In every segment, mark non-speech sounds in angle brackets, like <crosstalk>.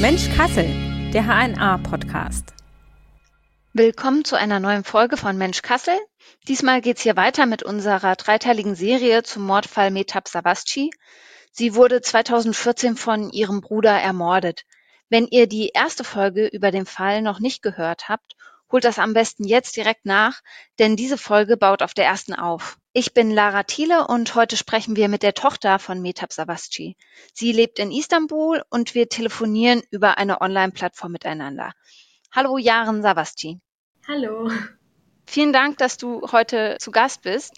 Mensch Kassel, der HNA-Podcast. Willkommen zu einer neuen Folge von Mensch Kassel. Diesmal geht's hier weiter mit unserer dreiteiligen Serie zum Mordfall Metab Savasci. Sie wurde 2014 von ihrem Bruder ermordet. Wenn ihr die erste Folge über den Fall noch nicht gehört habt, holt das am besten jetzt direkt nach, denn diese Folge baut auf der ersten auf. Ich bin Lara Thiele und heute sprechen wir mit der Tochter von Metab Savasci. Sie lebt in Istanbul und wir telefonieren über eine Online-Plattform miteinander. Hallo Jaren Savasci. Hallo. Vielen Dank, dass du heute zu Gast bist.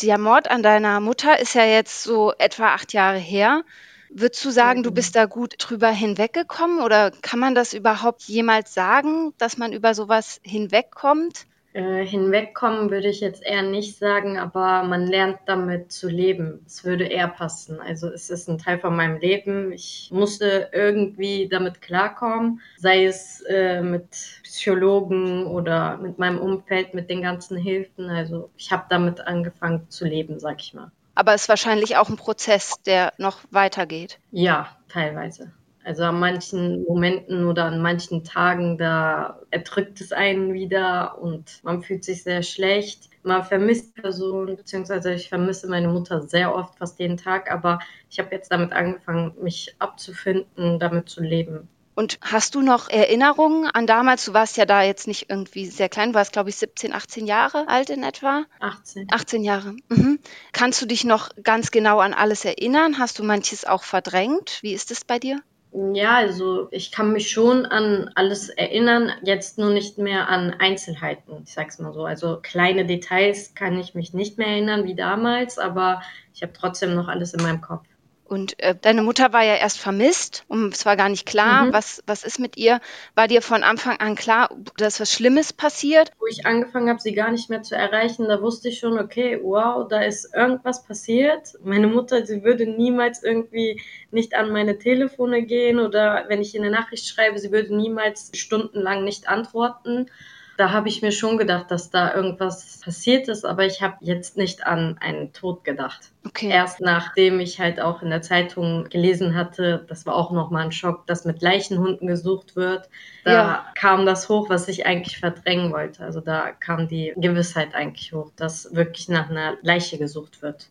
Der Mord an deiner Mutter ist ja jetzt so etwa acht Jahre her. Würdest du sagen, du bist da gut drüber hinweggekommen oder kann man das überhaupt jemals sagen, dass man über sowas hinwegkommt? Äh, hinwegkommen würde ich jetzt eher nicht sagen, aber man lernt damit zu leben. Es würde eher passen. Also es ist ein Teil von meinem Leben. Ich musste irgendwie damit klarkommen, sei es äh, mit Psychologen oder mit meinem Umfeld, mit den ganzen Hilfen. Also ich habe damit angefangen zu leben, sag ich mal. Aber es ist wahrscheinlich auch ein Prozess, der noch weitergeht. Ja, teilweise. Also an manchen Momenten oder an manchen Tagen, da erdrückt es einen wieder und man fühlt sich sehr schlecht. Man vermisst Personen, beziehungsweise ich vermisse meine Mutter sehr oft, fast jeden Tag, aber ich habe jetzt damit angefangen, mich abzufinden, damit zu leben. Und hast du noch Erinnerungen an damals? Du warst ja da jetzt nicht irgendwie sehr klein, du warst, glaube ich, 17, 18 Jahre alt in etwa. 18. 18 Jahre. Mhm. Kannst du dich noch ganz genau an alles erinnern? Hast du manches auch verdrängt? Wie ist es bei dir? Ja, also ich kann mich schon an alles erinnern, jetzt nur nicht mehr an Einzelheiten, ich sag's mal so. Also kleine Details kann ich mich nicht mehr erinnern wie damals, aber ich habe trotzdem noch alles in meinem Kopf. Und äh, deine Mutter war ja erst vermisst und es war gar nicht klar, mhm. was, was ist mit ihr. War dir von Anfang an klar, dass was Schlimmes passiert? Wo ich angefangen habe, sie gar nicht mehr zu erreichen, da wusste ich schon, okay, wow, da ist irgendwas passiert. Meine Mutter, sie würde niemals irgendwie nicht an meine Telefone gehen oder wenn ich ihr eine Nachricht schreibe, sie würde niemals stundenlang nicht antworten. Da habe ich mir schon gedacht, dass da irgendwas passiert ist, aber ich habe jetzt nicht an einen Tod gedacht. Okay. Erst nachdem ich halt auch in der Zeitung gelesen hatte, das war auch nochmal ein Schock, dass mit Leichenhunden gesucht wird. Da ja. kam das hoch, was ich eigentlich verdrängen wollte. Also da kam die Gewissheit eigentlich hoch, dass wirklich nach einer Leiche gesucht wird.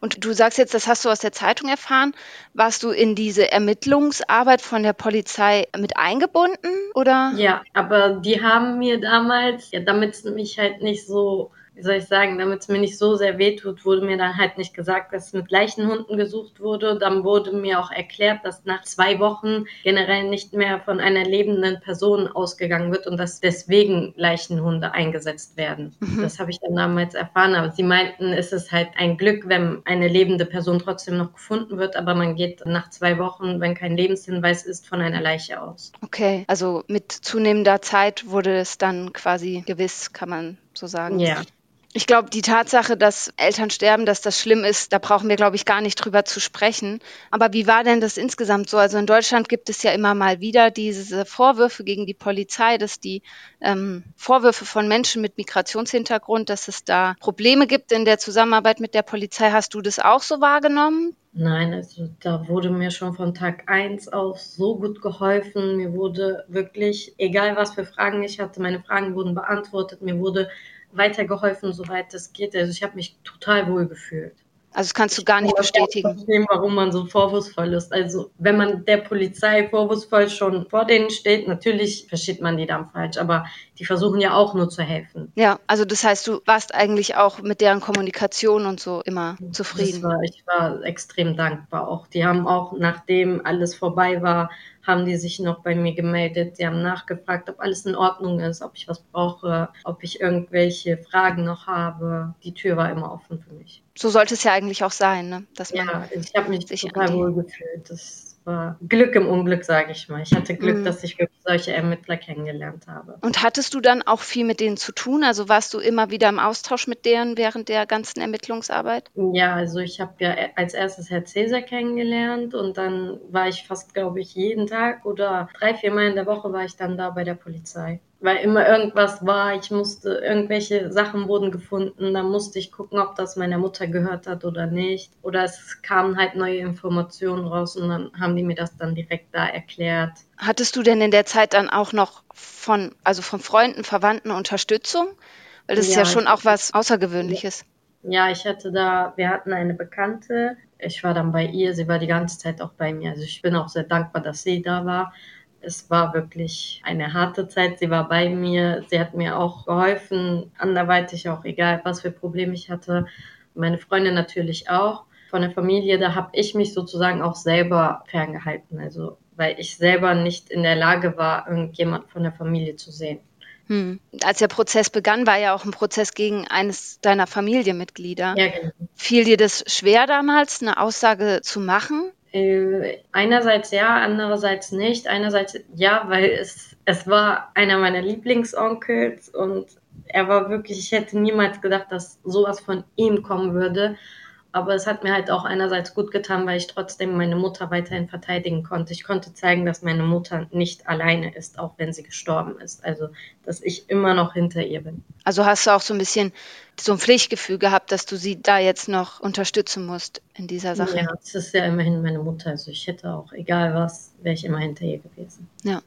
Und du sagst jetzt, das hast du aus der Zeitung erfahren. Warst du in diese Ermittlungsarbeit von der Polizei mit eingebunden oder? Ja, aber die haben mir damals, ja, damit es mich halt nicht so wie soll ich sagen, damit es mir nicht so sehr wehtut, wurde mir dann halt nicht gesagt, dass mit Leichenhunden gesucht wurde. Dann wurde mir auch erklärt, dass nach zwei Wochen generell nicht mehr von einer lebenden Person ausgegangen wird und dass deswegen Leichenhunde eingesetzt werden. Mhm. Das habe ich dann damals erfahren. Aber sie meinten, es ist halt ein Glück, wenn eine lebende Person trotzdem noch gefunden wird, aber man geht nach zwei Wochen, wenn kein Lebenshinweis ist, von einer Leiche aus. Okay, also mit zunehmender Zeit wurde es dann quasi gewiss, kann man so sagen. Ja. Ich glaube, die Tatsache, dass Eltern sterben, dass das schlimm ist, da brauchen wir, glaube ich, gar nicht drüber zu sprechen. Aber wie war denn das insgesamt so? Also in Deutschland gibt es ja immer mal wieder diese Vorwürfe gegen die Polizei, dass die ähm, Vorwürfe von Menschen mit Migrationshintergrund, dass es da Probleme gibt in der Zusammenarbeit mit der Polizei. Hast du das auch so wahrgenommen? Nein, also da wurde mir schon von Tag eins auf so gut geholfen. Mir wurde wirklich, egal was für Fragen ich hatte, meine Fragen wurden beantwortet. Mir wurde weitergeholfen, soweit es geht. Also ich habe mich total wohl gefühlt. Also das kannst du gar nicht ich bestätigen. Ich verstehen, warum man so vorwurfsvoll ist. Also wenn man der Polizei vorwurfsvoll schon vor denen steht, natürlich versteht man die dann falsch, aber die versuchen ja auch nur zu helfen. Ja, also das heißt, du warst eigentlich auch mit deren Kommunikation und so immer zufrieden. War, ich war extrem dankbar auch. Die haben auch, nachdem alles vorbei war, haben die sich noch bei mir gemeldet. Die haben nachgefragt, ob alles in Ordnung ist, ob ich was brauche, ob ich irgendwelche Fragen noch habe. Die Tür war immer offen für mich. So sollte es ja eigentlich auch sein, ne? Dass man ja, ich habe mich total wohl gefühlt. Das war Glück im Unglück, sage ich mal. Ich hatte Glück, mhm. dass ich solche Ermittler kennengelernt habe. Und hattest du dann auch viel mit denen zu tun? Also warst du immer wieder im Austausch mit denen während der ganzen Ermittlungsarbeit? Ja, also ich habe ja als erstes Herr Cäsar kennengelernt und dann war ich fast, glaube ich, jeden Tag oder drei, vier Mal in der Woche war ich dann da bei der Polizei weil immer irgendwas war. Ich musste, irgendwelche Sachen wurden gefunden, dann musste ich gucken, ob das meiner Mutter gehört hat oder nicht. Oder es kamen halt neue Informationen raus und dann haben die mir das dann direkt da erklärt. Hattest du denn in der Zeit dann auch noch von, also von Freunden, Verwandten Unterstützung? Weil das ja, ist ja schon auch was Außergewöhnliches. Ja, ich hatte da, wir hatten eine Bekannte. Ich war dann bei ihr, sie war die ganze Zeit auch bei mir. Also ich bin auch sehr dankbar, dass sie da war es war wirklich eine harte Zeit. Sie war bei mir. Sie hat mir auch geholfen, anderweitig auch, egal was für Probleme ich hatte. Meine Freundin natürlich auch. Von der Familie, da habe ich mich sozusagen auch selber ferngehalten. Also, weil ich selber nicht in der Lage war, irgendjemand von der Familie zu sehen. Hm. Als der Prozess begann, war ja auch ein Prozess gegen eines deiner Familienmitglieder. Ja, genau. Fiel dir das schwer damals, eine Aussage zu machen? Äh, einerseits ja, andererseits nicht. Einerseits ja, weil es, es war einer meiner Lieblingsonkels und er war wirklich, ich hätte niemals gedacht, dass sowas von ihm kommen würde. Aber es hat mir halt auch einerseits gut getan, weil ich trotzdem meine Mutter weiterhin verteidigen konnte. Ich konnte zeigen, dass meine Mutter nicht alleine ist, auch wenn sie gestorben ist. Also, dass ich immer noch hinter ihr bin. Also hast du auch so ein bisschen so ein Pflichtgefühl gehabt, dass du sie da jetzt noch unterstützen musst in dieser Sache? Ja, es ist ja immerhin meine Mutter. Also ich hätte auch, egal was, wäre ich immer hinter ihr gewesen. Ja.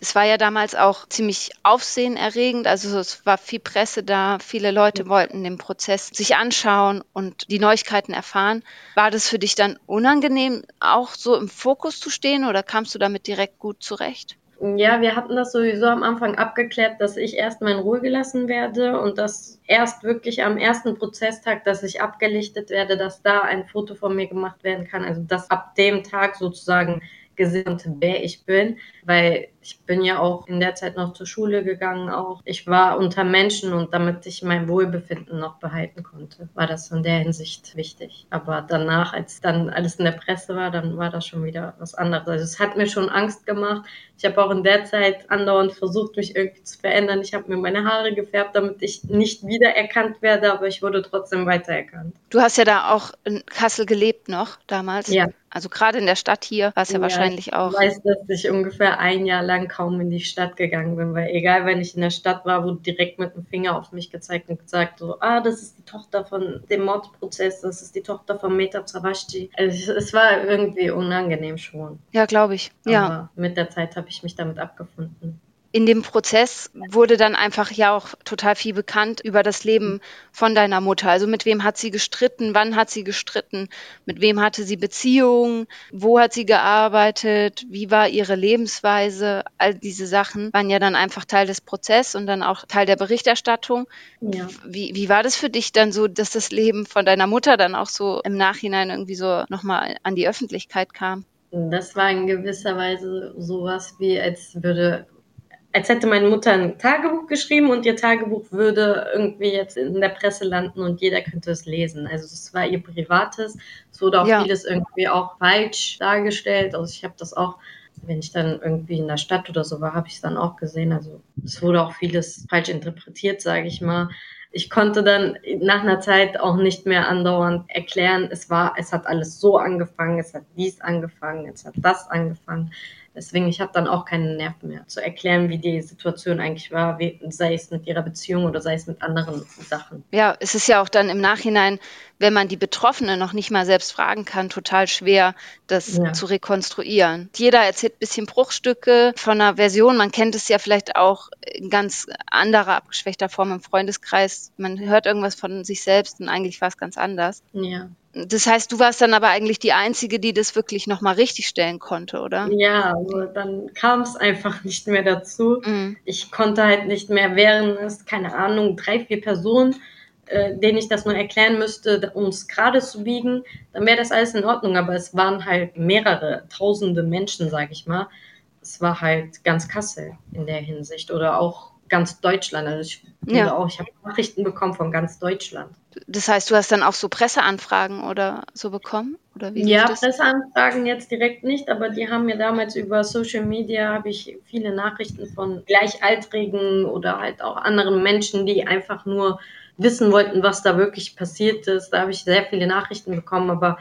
Es war ja damals auch ziemlich aufsehenerregend. Also es war viel Presse da. Viele Leute wollten den Prozess sich anschauen und die Neuigkeiten erfahren. War das für dich dann unangenehm, auch so im Fokus zu stehen oder kamst du damit direkt gut zurecht? Ja, wir hatten das sowieso am Anfang abgeklärt, dass ich erstmal in Ruhe gelassen werde und dass erst wirklich am ersten Prozesstag, dass ich abgelichtet werde, dass da ein Foto von mir gemacht werden kann. Also dass ab dem Tag sozusagen gesehen, wer ich bin, weil ich bin ja auch in der Zeit noch zur Schule gegangen auch. Ich war unter Menschen und damit ich mein Wohlbefinden noch behalten konnte, war das in der Hinsicht wichtig. Aber danach, als dann alles in der Presse war, dann war das schon wieder was anderes. Also es hat mir schon Angst gemacht. Ich habe auch in der Zeit andauernd versucht, mich irgendwie zu verändern. Ich habe mir meine Haare gefärbt, damit ich nicht wiedererkannt werde, aber ich wurde trotzdem weitererkannt. Du hast ja da auch in Kassel gelebt noch damals. Ja. Also gerade in der Stadt hier war es ja, ja, wahrscheinlich auch. Ich weiß, dass ich ungefähr ein Jahr lang kaum in die Stadt gegangen bin, weil egal, wenn ich in der Stadt war, wurde direkt mit dem Finger auf mich gezeigt und gesagt, so, ah, das ist die Tochter von dem Mordprozess, das ist die Tochter von Meta Zawashti. Also es war irgendwie unangenehm schon. Ja, glaube ich. Aber ja. Mit der Zeit habe ich mich damit abgefunden in dem Prozess wurde dann einfach ja auch total viel bekannt über das Leben von deiner Mutter. Also mit wem hat sie gestritten, wann hat sie gestritten, mit wem hatte sie Beziehungen, wo hat sie gearbeitet, wie war ihre Lebensweise. All diese Sachen waren ja dann einfach Teil des Prozesses und dann auch Teil der Berichterstattung. Ja. Wie, wie war das für dich dann so, dass das Leben von deiner Mutter dann auch so im Nachhinein irgendwie so nochmal an die Öffentlichkeit kam? Das war in gewisser Weise sowas wie, als würde als hätte meine Mutter ein Tagebuch geschrieben und ihr Tagebuch würde irgendwie jetzt in der Presse landen und jeder könnte es lesen. Also es war ihr privates. Es wurde auch ja. vieles irgendwie auch falsch dargestellt. Also ich habe das auch, wenn ich dann irgendwie in der Stadt oder so war, habe ich es dann auch gesehen. Also es wurde auch vieles falsch interpretiert, sage ich mal. Ich konnte dann nach einer Zeit auch nicht mehr andauernd erklären, es war, es hat alles so angefangen, es hat dies angefangen, es hat das angefangen. Deswegen, ich habe dann auch keine Nerven mehr zu erklären, wie die Situation eigentlich war, wie, sei es mit ihrer Beziehung oder sei es mit anderen Sachen. Ja, es ist ja auch dann im Nachhinein, wenn man die Betroffene noch nicht mal selbst fragen kann, total schwer, das ja. zu rekonstruieren. Jeder erzählt ein bisschen Bruchstücke von einer Version. Man kennt es ja vielleicht auch in ganz anderer, abgeschwächter Form im Freundeskreis. Man hört irgendwas von sich selbst und eigentlich war es ganz anders. Ja. Das heißt, du warst dann aber eigentlich die Einzige, die das wirklich nochmal richtig stellen konnte, oder? Ja, also dann kam es einfach nicht mehr dazu. Mhm. Ich konnte halt nicht mehr, wären es, keine Ahnung, drei, vier Personen, äh, denen ich das nur erklären müsste, um es gerade zu biegen, dann wäre das alles in Ordnung. Aber es waren halt mehrere tausende Menschen, sag ich mal. Es war halt ganz Kassel in der Hinsicht oder auch ganz Deutschland. Also ich ja. auch, ich habe Nachrichten bekommen von ganz Deutschland. Das heißt, du hast dann auch so Presseanfragen oder so bekommen? Oder wie ja, Presseanfragen jetzt direkt nicht, aber die haben mir damals über Social Media habe ich viele Nachrichten von Gleichaltrigen oder halt auch anderen Menschen, die einfach nur wissen wollten, was da wirklich passiert ist. Da habe ich sehr viele Nachrichten bekommen, aber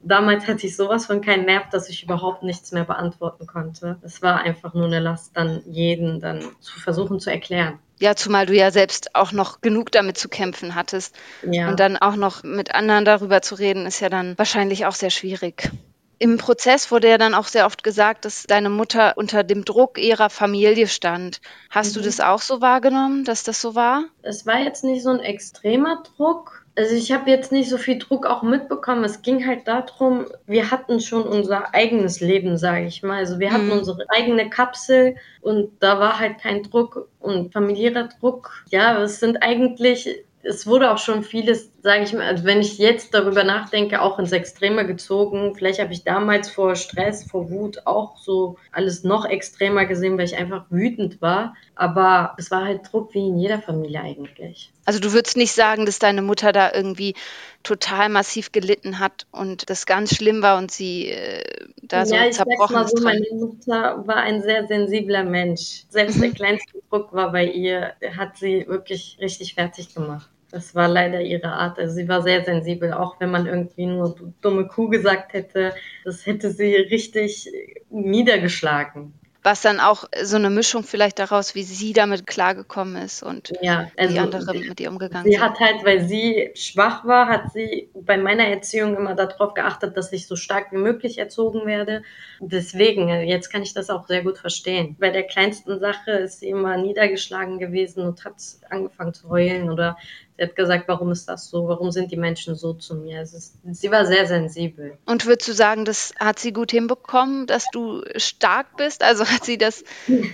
damals hatte ich sowas von keinen Nerv, dass ich überhaupt nichts mehr beantworten konnte. Es war einfach nur eine Last, dann jeden dann zu versuchen zu erklären. Ja, zumal du ja selbst auch noch genug damit zu kämpfen hattest. Ja. Und dann auch noch mit anderen darüber zu reden, ist ja dann wahrscheinlich auch sehr schwierig. Im Prozess wurde ja dann auch sehr oft gesagt, dass deine Mutter unter dem Druck ihrer Familie stand. Hast mhm. du das auch so wahrgenommen, dass das so war? Es war jetzt nicht so ein extremer Druck. Also ich habe jetzt nicht so viel Druck auch mitbekommen. Es ging halt darum, wir hatten schon unser eigenes Leben, sage ich mal. Also wir hatten mhm. unsere eigene Kapsel und da war halt kein Druck und familiärer Druck. Ja, es sind eigentlich es wurde auch schon vieles, sage ich mal, also wenn ich jetzt darüber nachdenke, auch ins Extreme gezogen. Vielleicht habe ich damals vor Stress, vor Wut auch so alles noch extremer gesehen, weil ich einfach wütend war. Aber es war halt Druck wie in jeder Familie eigentlich. Also du würdest nicht sagen, dass deine Mutter da irgendwie total massiv gelitten hat und das ganz schlimm war und sie äh, da so ja, ich zerbrochen mal so, Meine Mutter war ein sehr sensibler Mensch. Selbst der kleinste Druck war bei ihr, hat sie wirklich richtig fertig gemacht. Das war leider ihre Art. Also sie war sehr sensibel, auch wenn man irgendwie nur dumme Kuh gesagt hätte, das hätte sie richtig niedergeschlagen was dann auch so eine Mischung vielleicht daraus, wie sie damit klargekommen ist und ja, also die anderen mit ihr umgegangen sie sind. Sie hat halt, weil sie schwach war, hat sie bei meiner Erziehung immer darauf geachtet, dass ich so stark wie möglich erzogen werde. Deswegen, jetzt kann ich das auch sehr gut verstehen. Bei der kleinsten Sache ist sie immer niedergeschlagen gewesen und hat angefangen zu heulen oder Sie hat gesagt, warum ist das so? Warum sind die Menschen so zu mir? Ist, sie war sehr sensibel. Und würdest du sagen, das hat sie gut hinbekommen, dass du stark bist? Also hat sie das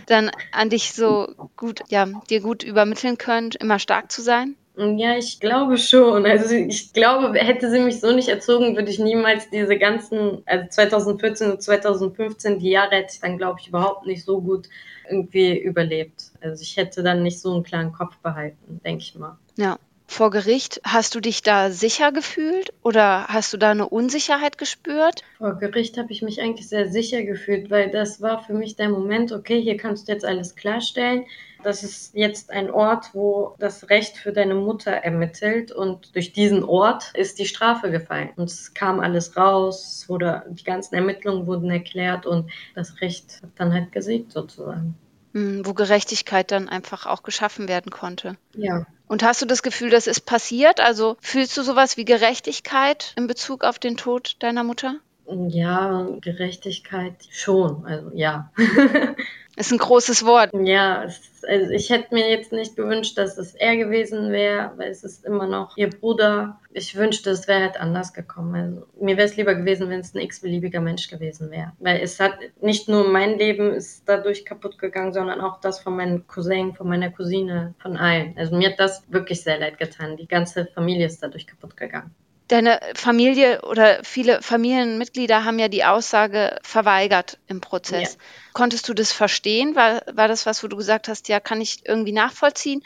dann an dich so gut, ja, dir gut übermitteln können, immer stark zu sein? Ja, ich glaube schon. Also ich glaube, hätte sie mich so nicht erzogen, würde ich niemals diese ganzen, also 2014 und 2015, die Jahre hätte ich dann, glaube ich, überhaupt nicht so gut irgendwie überlebt. Also ich hätte dann nicht so einen klaren Kopf behalten, denke ich mal. Ja vor Gericht, hast du dich da sicher gefühlt oder hast du da eine Unsicherheit gespürt? Vor Gericht habe ich mich eigentlich sehr sicher gefühlt, weil das war für mich der Moment, okay, hier kannst du jetzt alles klarstellen. Das ist jetzt ein Ort, wo das Recht für deine Mutter ermittelt und durch diesen Ort ist die Strafe gefallen. Und es kam alles raus, wurde, die ganzen Ermittlungen wurden erklärt und das Recht hat dann halt gesiegt sozusagen. Hm, wo Gerechtigkeit dann einfach auch geschaffen werden konnte. Ja. Und hast du das Gefühl, das ist passiert? Also fühlst du sowas wie Gerechtigkeit in Bezug auf den Tod deiner Mutter? Ja, Gerechtigkeit schon. Also ja. <laughs> ist ein großes Wort. Ja, es, also ich hätte mir jetzt nicht gewünscht, dass es er gewesen wäre, weil es ist immer noch ihr Bruder. Ich wünschte, es wäre halt anders gekommen. Also mir wäre es lieber gewesen, wenn es ein x-beliebiger Mensch gewesen wäre. Weil es hat nicht nur mein Leben ist dadurch kaputt gegangen, sondern auch das von meinem Cousin, von meiner Cousine, von allen. Also mir hat das wirklich sehr leid getan. Die ganze Familie ist dadurch kaputt gegangen deine Familie oder viele Familienmitglieder haben ja die Aussage verweigert im Prozess. Ja. Konntest du das verstehen? War, war das was, wo du gesagt hast, ja, kann ich irgendwie nachvollziehen?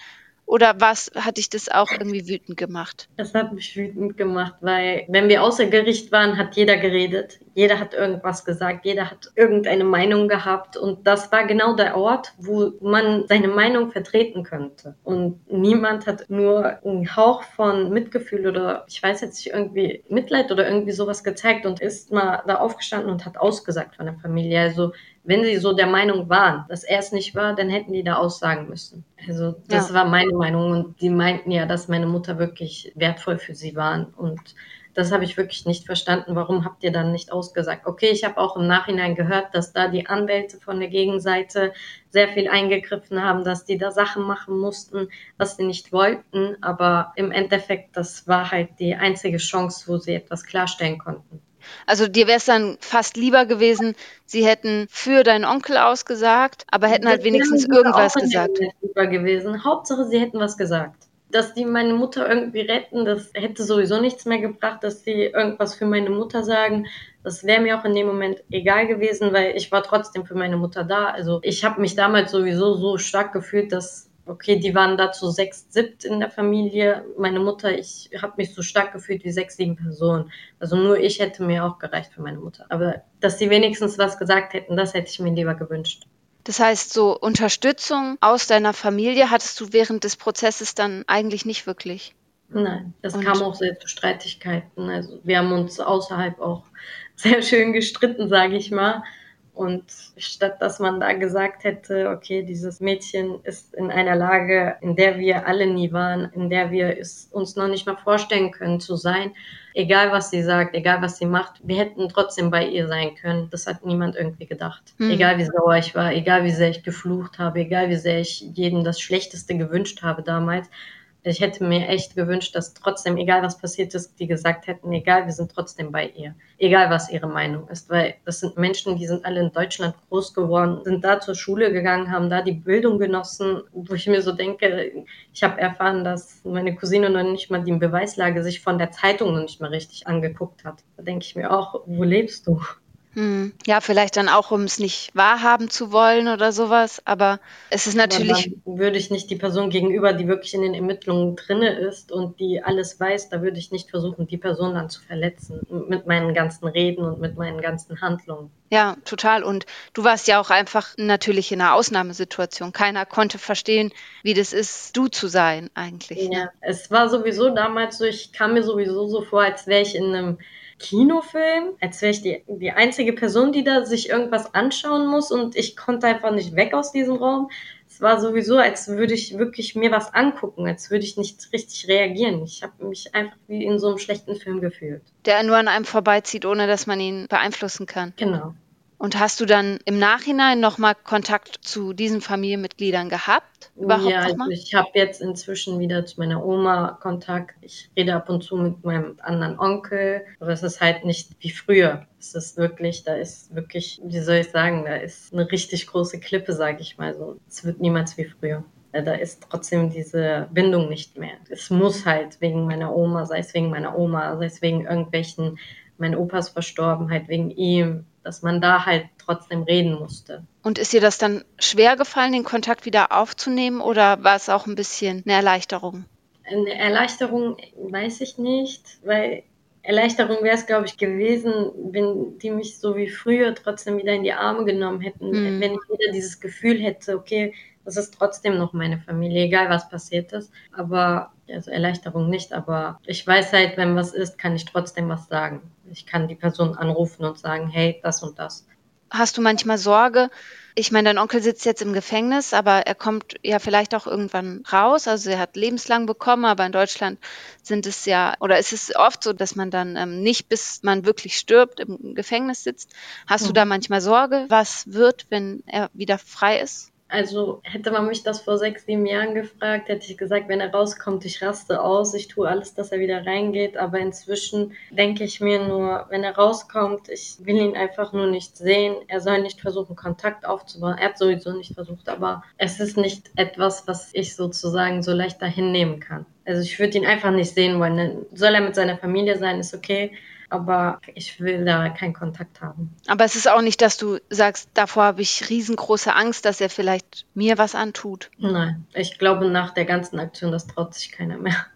Oder was hat dich das auch irgendwie wütend gemacht? Das hat mich wütend gemacht, weil wenn wir außer Gericht waren, hat jeder geredet. Jeder hat irgendwas gesagt, jeder hat irgendeine Meinung gehabt. Und das war genau der Ort, wo man seine Meinung vertreten könnte. Und niemand hat nur einen Hauch von Mitgefühl oder ich weiß jetzt nicht, irgendwie Mitleid oder irgendwie sowas gezeigt und ist mal da aufgestanden und hat ausgesagt von der Familie. Also wenn sie so der Meinung waren, dass er es nicht war, dann hätten die da aussagen müssen. Also das ja. war meine Meinung und die meinten ja, dass meine Mutter wirklich wertvoll für sie waren und das habe ich wirklich nicht verstanden. Warum habt ihr dann nicht ausgesagt? Okay, ich habe auch im Nachhinein gehört, dass da die Anwälte von der Gegenseite sehr viel eingegriffen haben, dass die da Sachen machen mussten, was sie nicht wollten. Aber im Endeffekt, das war halt die einzige Chance, wo sie etwas klarstellen konnten. Also dir wäre es dann fast lieber gewesen, sie hätten für deinen Onkel ausgesagt, aber hätten halt wenigstens irgendwas gesagt. Lieber gewesen. Hauptsache, sie hätten was gesagt. Dass die meine Mutter irgendwie retten, das hätte sowieso nichts mehr gebracht, dass sie irgendwas für meine Mutter sagen. Das wäre mir auch in dem Moment egal gewesen, weil ich war trotzdem für meine Mutter da. Also ich habe mich damals sowieso so stark gefühlt, dass okay, die waren da zu sechs, siebt in der Familie. Meine Mutter, ich habe mich so stark gefühlt wie sechs, sieben Personen. Also nur ich hätte mir auch gereicht für meine Mutter. Aber dass sie wenigstens was gesagt hätten, das hätte ich mir lieber gewünscht. Das heißt, so Unterstützung aus deiner Familie hattest du während des Prozesses dann eigentlich nicht wirklich? Nein, es kam auch sehr zu Streitigkeiten. Also wir haben uns außerhalb auch <laughs> sehr schön gestritten, sage ich mal. Und statt dass man da gesagt hätte, okay, dieses Mädchen ist in einer Lage, in der wir alle nie waren, in der wir es uns noch nicht mal vorstellen können zu sein, egal was sie sagt, egal was sie macht, wir hätten trotzdem bei ihr sein können. Das hat niemand irgendwie gedacht. Mhm. Egal wie sauer ich war, egal wie sehr ich geflucht habe, egal wie sehr ich jedem das Schlechteste gewünscht habe damals, ich hätte mir echt gewünscht, dass trotzdem, egal was passiert ist, die gesagt hätten, egal, wir sind trotzdem bei ihr. Egal, was ihre Meinung ist. Weil das sind Menschen, die sind alle in Deutschland groß geworden, sind da zur Schule gegangen, haben da die Bildung genossen, wo ich mir so denke, ich habe erfahren, dass meine Cousine noch nicht mal die Beweislage sich von der Zeitung noch nicht mal richtig angeguckt hat. Da denke ich mir auch, wo lebst du? Hm. Ja, vielleicht dann auch, um es nicht wahrhaben zu wollen oder sowas. Aber es ist natürlich. würde ich nicht die Person gegenüber, die wirklich in den Ermittlungen drinne ist und die alles weiß, da würde ich nicht versuchen, die Person dann zu verletzen mit meinen ganzen Reden und mit meinen ganzen Handlungen. Ja, total. Und du warst ja auch einfach natürlich in einer Ausnahmesituation. Keiner konnte verstehen, wie das ist, du zu sein eigentlich. Ne? Ja, es war sowieso damals so, ich kam mir sowieso so vor, als wäre ich in einem Kinofilm, als wäre ich die, die einzige Person, die da sich irgendwas anschauen muss und ich konnte einfach nicht weg aus diesem Raum. Es war sowieso, als würde ich wirklich mir was angucken, als würde ich nicht richtig reagieren. Ich habe mich einfach wie in so einem schlechten Film gefühlt. Der nur an einem vorbeizieht, ohne dass man ihn beeinflussen kann. Genau. Und hast du dann im Nachhinein nochmal Kontakt zu diesen Familienmitgliedern gehabt? Überhaupt ja, also ich habe jetzt inzwischen wieder zu meiner Oma Kontakt. Ich rede ab und zu mit meinem anderen Onkel. Aber es ist halt nicht wie früher. Es ist wirklich, da ist wirklich, wie soll ich sagen, da ist eine richtig große Klippe, sage ich mal so. Es wird niemals wie früher da ist trotzdem diese Bindung nicht mehr. Es muss halt wegen meiner Oma, sei es wegen meiner Oma, sei es wegen irgendwelchen, mein Opa ist verstorben, halt wegen ihm, dass man da halt trotzdem reden musste. Und ist dir das dann schwer gefallen, den Kontakt wieder aufzunehmen oder war es auch ein bisschen eine Erleichterung? Eine Erleichterung weiß ich nicht, weil Erleichterung wäre es, glaube ich, gewesen, wenn die mich so wie früher trotzdem wieder in die Arme genommen hätten, mhm. wenn ich wieder dieses Gefühl hätte, okay, das ist trotzdem noch meine Familie, egal was passiert ist. Aber, also Erleichterung nicht, aber ich weiß halt, wenn was ist, kann ich trotzdem was sagen. Ich kann die Person anrufen und sagen, hey, das und das. Hast du manchmal Sorge? Ich meine, dein Onkel sitzt jetzt im Gefängnis, aber er kommt ja vielleicht auch irgendwann raus. Also er hat lebenslang bekommen, aber in Deutschland sind es ja, oder ist es oft so, dass man dann ähm, nicht, bis man wirklich stirbt, im Gefängnis sitzt. Hast mhm. du da manchmal Sorge, was wird, wenn er wieder frei ist? Also hätte man mich das vor sechs, sieben Jahren gefragt, hätte ich gesagt, wenn er rauskommt, ich raste aus, ich tue alles, dass er wieder reingeht. Aber inzwischen denke ich mir nur, wenn er rauskommt, ich will ihn einfach nur nicht sehen. Er soll nicht versuchen, Kontakt aufzubauen. Er hat sowieso nicht versucht, aber es ist nicht etwas, was ich sozusagen so leicht dahin nehmen kann. Also ich würde ihn einfach nicht sehen wollen. Soll er mit seiner Familie sein, ist okay aber ich will da keinen Kontakt haben. Aber es ist auch nicht, dass du sagst, davor habe ich riesengroße Angst, dass er vielleicht mir was antut. Nein, ich glaube, nach der ganzen Aktion, das traut sich keiner mehr.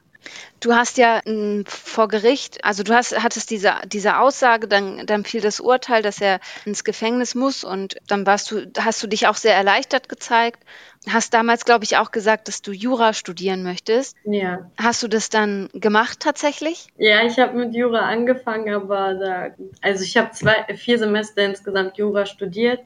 Du hast ja m, vor Gericht, also du hast, hattest diese, diese Aussage, dann, dann fiel das Urteil, dass er ins Gefängnis muss und dann warst du, hast du dich auch sehr erleichtert gezeigt. Hast damals, glaube ich, auch gesagt, dass du Jura studieren möchtest. Ja. Hast du das dann gemacht tatsächlich? Ja, ich habe mit Jura angefangen, aber da, also ich habe zwei, vier Semester insgesamt Jura studiert,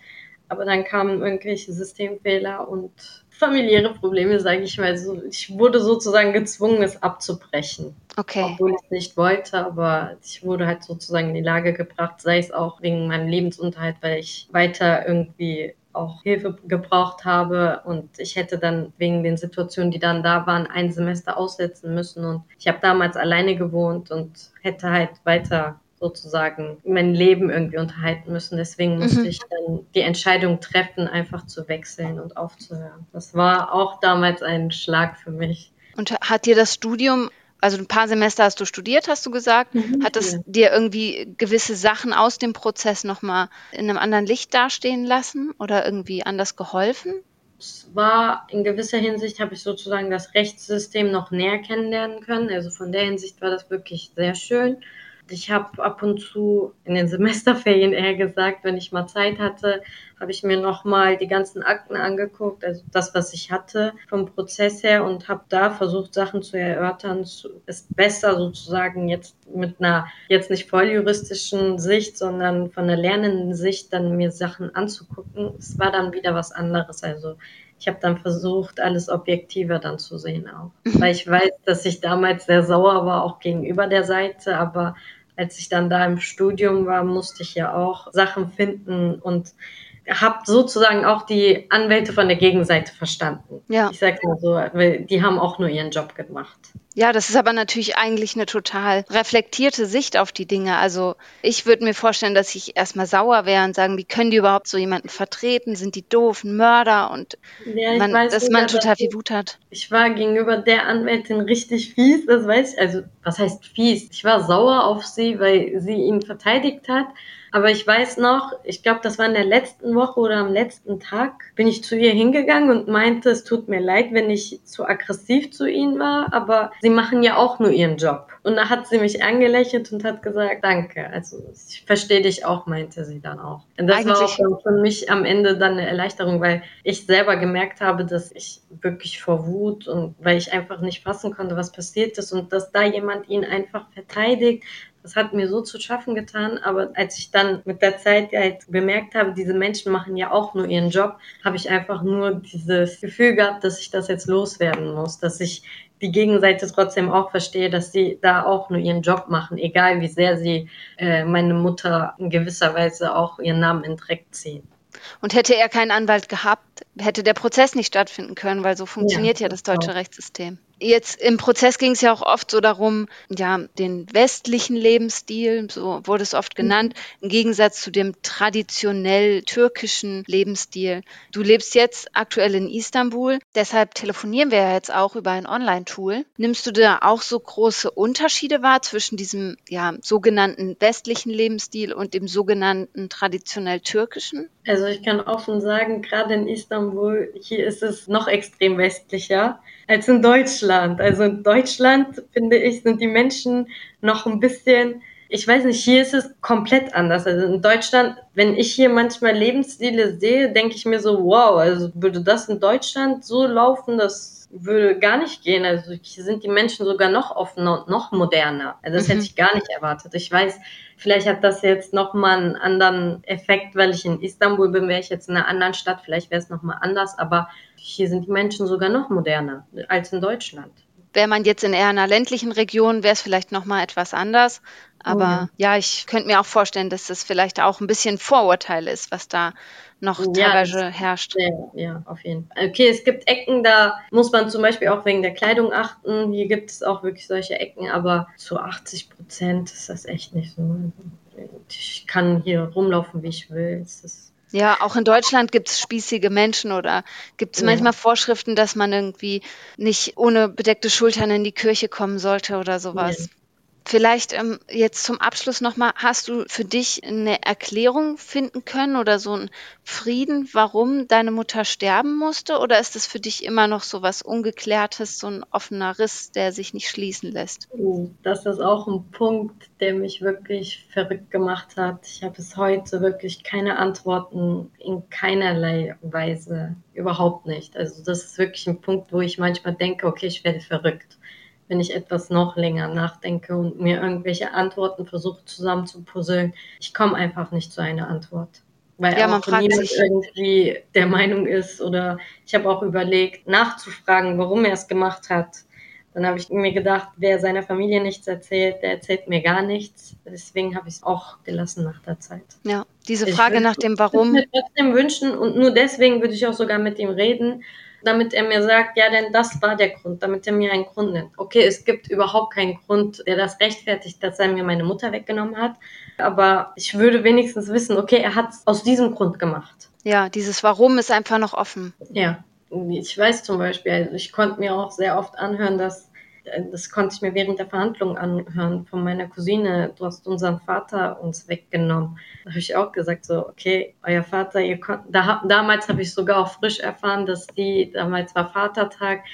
aber dann kamen irgendwelche Systemfehler und familiäre Probleme, sage ich mal. So, ich wurde sozusagen gezwungen, es abzubrechen. Okay. Obwohl ich es nicht wollte, aber ich wurde halt sozusagen in die Lage gebracht, sei es auch wegen meinem Lebensunterhalt, weil ich weiter irgendwie auch Hilfe gebraucht habe und ich hätte dann wegen den Situationen, die dann da waren, ein Semester aussetzen müssen und ich habe damals alleine gewohnt und hätte halt weiter sozusagen mein Leben irgendwie unterhalten müssen. Deswegen musste mhm. ich dann die Entscheidung treffen, einfach zu wechseln und aufzuhören. Das war auch damals ein Schlag für mich. Und hat dir das Studium also ein paar Semester hast du studiert, hast du gesagt. Mhm, Hat das dir irgendwie gewisse Sachen aus dem Prozess nochmal in einem anderen Licht dastehen lassen oder irgendwie anders geholfen? Es war in gewisser Hinsicht, habe ich sozusagen das Rechtssystem noch näher kennenlernen können. Also von der Hinsicht war das wirklich sehr schön. Ich habe ab und zu in den Semesterferien eher gesagt, wenn ich mal Zeit hatte, habe ich mir nochmal die ganzen Akten angeguckt, also das, was ich hatte vom Prozess her und habe da versucht, Sachen zu erörtern. Es besser sozusagen jetzt mit einer, jetzt nicht volljuristischen Sicht, sondern von einer lernenden Sicht dann mir Sachen anzugucken. Es war dann wieder was anderes. Also ich habe dann versucht, alles objektiver dann zu sehen auch. Mhm. Weil ich weiß, dass ich damals sehr sauer war, auch gegenüber der Seite, aber als ich dann da im Studium war, musste ich ja auch Sachen finden und habe sozusagen auch die Anwälte von der Gegenseite verstanden. Ja. Ich sage mal so, weil die haben auch nur ihren Job gemacht. Ja, das ist aber natürlich eigentlich eine total reflektierte Sicht auf die Dinge. Also ich würde mir vorstellen, dass ich erstmal sauer wäre und sagen, wie können die überhaupt so jemanden vertreten? Sind die doofen Mörder? Und ja, man, weiß, dass man total viel Wut hat. Ich war gegenüber der Anwältin richtig fies, das weiß ich. Also was heißt fies? Ich war sauer auf sie, weil sie ihn verteidigt hat. Aber ich weiß noch, ich glaube, das war in der letzten Woche oder am letzten Tag, bin ich zu ihr hingegangen und meinte, es tut mir leid, wenn ich zu aggressiv zu ihnen war, aber sie machen ja auch nur ihren Job. Und da hat sie mich angelächelt und hat gesagt, danke. Also ich verstehe dich auch, meinte sie dann auch. Und das Eigentlich war auch für mich am Ende dann eine Erleichterung, weil ich selber gemerkt habe, dass ich wirklich vor Wut und weil ich einfach nicht fassen konnte, was passiert ist und dass da jemand ihn einfach verteidigt, das hat mir so zu schaffen getan, aber als ich dann mit der Zeit halt bemerkt habe, diese Menschen machen ja auch nur ihren Job, habe ich einfach nur dieses Gefühl gehabt, dass ich das jetzt loswerden muss, dass ich die Gegenseite trotzdem auch verstehe, dass sie da auch nur ihren Job machen, egal wie sehr sie äh, meine Mutter in gewisser Weise auch ihren Namen in Dreck ziehen. Und hätte er keinen Anwalt gehabt, hätte der Prozess nicht stattfinden können, weil so funktioniert ja, ja das deutsche auch. Rechtssystem. Jetzt im Prozess ging es ja auch oft so darum, ja, den westlichen Lebensstil, so wurde es oft genannt, im Gegensatz zu dem traditionell türkischen Lebensstil. Du lebst jetzt aktuell in Istanbul, deshalb telefonieren wir ja jetzt auch über ein Online-Tool. Nimmst du da auch so große Unterschiede wahr zwischen diesem ja, sogenannten westlichen Lebensstil und dem sogenannten traditionell türkischen? Also ich kann offen sagen, gerade in Istanbul, hier ist es noch extrem westlicher als in Deutschland. Also in Deutschland, finde ich, sind die Menschen noch ein bisschen, ich weiß nicht, hier ist es komplett anders. Also in Deutschland, wenn ich hier manchmal Lebensstile sehe, denke ich mir so, wow, also würde das in Deutschland so laufen, das würde gar nicht gehen. Also hier sind die Menschen sogar noch offener und noch moderner. Also das mhm. hätte ich gar nicht erwartet. Ich weiß, vielleicht hat das jetzt nochmal einen anderen Effekt, weil ich in Istanbul bin, wäre ich jetzt in einer anderen Stadt, vielleicht wäre es nochmal anders, aber hier sind die Menschen sogar noch moderner als in Deutschland. Wäre man jetzt in eher einer ländlichen Region, wäre es vielleicht nochmal etwas anders. Aber oh ja. ja. ich könnte mir auch vorstellen, dass das vielleicht auch ein bisschen Vorurteil ist, was da noch ja, teilweise herrscht. Ja, ja, auf jeden Fall. Okay, es gibt Ecken, da muss man zum Beispiel auch wegen der Kleidung achten. Hier gibt es auch wirklich solche Ecken, aber zu 80 Prozent ist das echt nicht so. Ich kann hier rumlaufen, wie ich will. Ja, auch in Deutschland gibt es spießige Menschen oder gibt es ja. manchmal Vorschriften, dass man irgendwie nicht ohne bedeckte Schultern in die Kirche kommen sollte oder sowas. Vielleicht ähm, jetzt zum Abschluss nochmal, hast du für dich eine Erklärung finden können oder so einen Frieden, warum deine Mutter sterben musste? Oder ist es für dich immer noch so was Ungeklärtes, so ein offener Riss, der sich nicht schließen lässt? Oh, das ist auch ein Punkt, der mich wirklich verrückt gemacht hat. Ich habe bis heute wirklich keine Antworten in keinerlei Weise, überhaupt nicht. Also das ist wirklich ein Punkt, wo ich manchmal denke, okay, ich werde verrückt wenn ich etwas noch länger nachdenke und mir irgendwelche Antworten versuche zusammen zu puzzeln. Ich komme einfach nicht zu einer Antwort. Weil ja, man auch fragt sich irgendwie der Meinung ist oder ich habe auch überlegt, nachzufragen, warum er es gemacht hat. Dann habe ich mir gedacht, wer seiner Familie nichts erzählt, der erzählt mir gar nichts. Deswegen habe ich es auch gelassen nach der Zeit. Ja, diese Frage nach dem Warum. Ich würde mir trotzdem wünschen und nur deswegen würde ich auch sogar mit ihm reden, damit er mir sagt, ja, denn das war der Grund, damit er mir einen Grund nennt. Okay, es gibt überhaupt keinen Grund, der das rechtfertigt, dass er mir meine Mutter weggenommen hat. Aber ich würde wenigstens wissen, okay, er hat es aus diesem Grund gemacht. Ja, dieses Warum ist einfach noch offen. Ja, ich weiß zum Beispiel, also ich konnte mir auch sehr oft anhören, dass das konnte ich mir während der Verhandlungen anhören von meiner Cousine, du hast unseren Vater uns weggenommen. Da habe ich auch gesagt, so, okay, euer Vater, ihr konnt, da, damals habe ich sogar auch frisch erfahren, dass die, damals war Vatertag,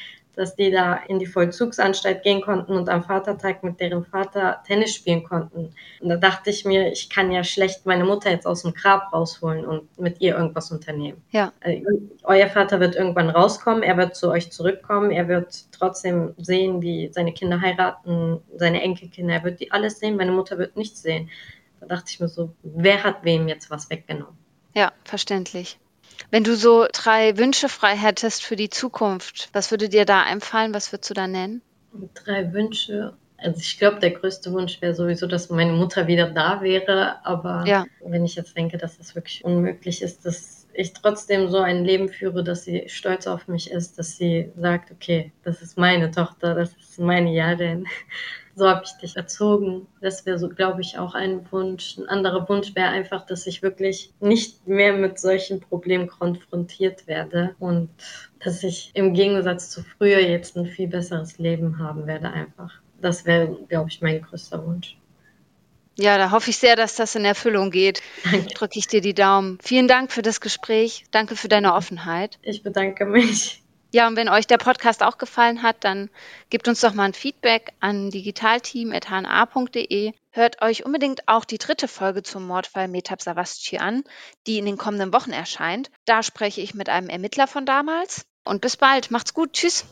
dass die da in die Vollzugsanstalt gehen konnten und am Vatertag mit deren Vater Tennis spielen konnten. Und da dachte ich mir, ich kann ja schlecht meine Mutter jetzt aus dem Grab rausholen und mit ihr irgendwas unternehmen. Ja. Also, euer Vater wird irgendwann rauskommen, er wird zu euch zurückkommen, er wird trotzdem sehen, wie seine Kinder heiraten, seine Enkelkinder, er wird die alles sehen, meine Mutter wird nichts sehen. Da dachte ich mir so, wer hat wem jetzt was weggenommen? Ja, verständlich. Wenn du so drei Wünsche frei hättest für die Zukunft, was würde dir da einfallen? Was würdest du da nennen? Drei Wünsche. Also ich glaube, der größte Wunsch wäre sowieso, dass meine Mutter wieder da wäre. Aber ja. wenn ich jetzt denke, dass das wirklich unmöglich ist, dass ich trotzdem so ein Leben führe, dass sie stolz auf mich ist, dass sie sagt, okay, das ist meine Tochter, das ist meine Jarin so habe ich dich erzogen. Das wäre so, glaube ich, auch ein Wunsch. Ein anderer Wunsch wäre einfach, dass ich wirklich nicht mehr mit solchen Problemen konfrontiert werde und dass ich im Gegensatz zu früher jetzt ein viel besseres Leben haben werde einfach. Das wäre, glaube ich, mein größter Wunsch. Ja, da hoffe ich sehr, dass das in Erfüllung geht. Drücke ich dir die Daumen. Vielen Dank für das Gespräch. Danke für deine Offenheit. Ich bedanke mich. Ja, und wenn euch der Podcast auch gefallen hat, dann gebt uns doch mal ein Feedback an digitalteam.hna.de. Hört euch unbedingt auch die dritte Folge zum Mordfall Metab Savasci an, die in den kommenden Wochen erscheint. Da spreche ich mit einem Ermittler von damals. Und bis bald. Macht's gut. Tschüss.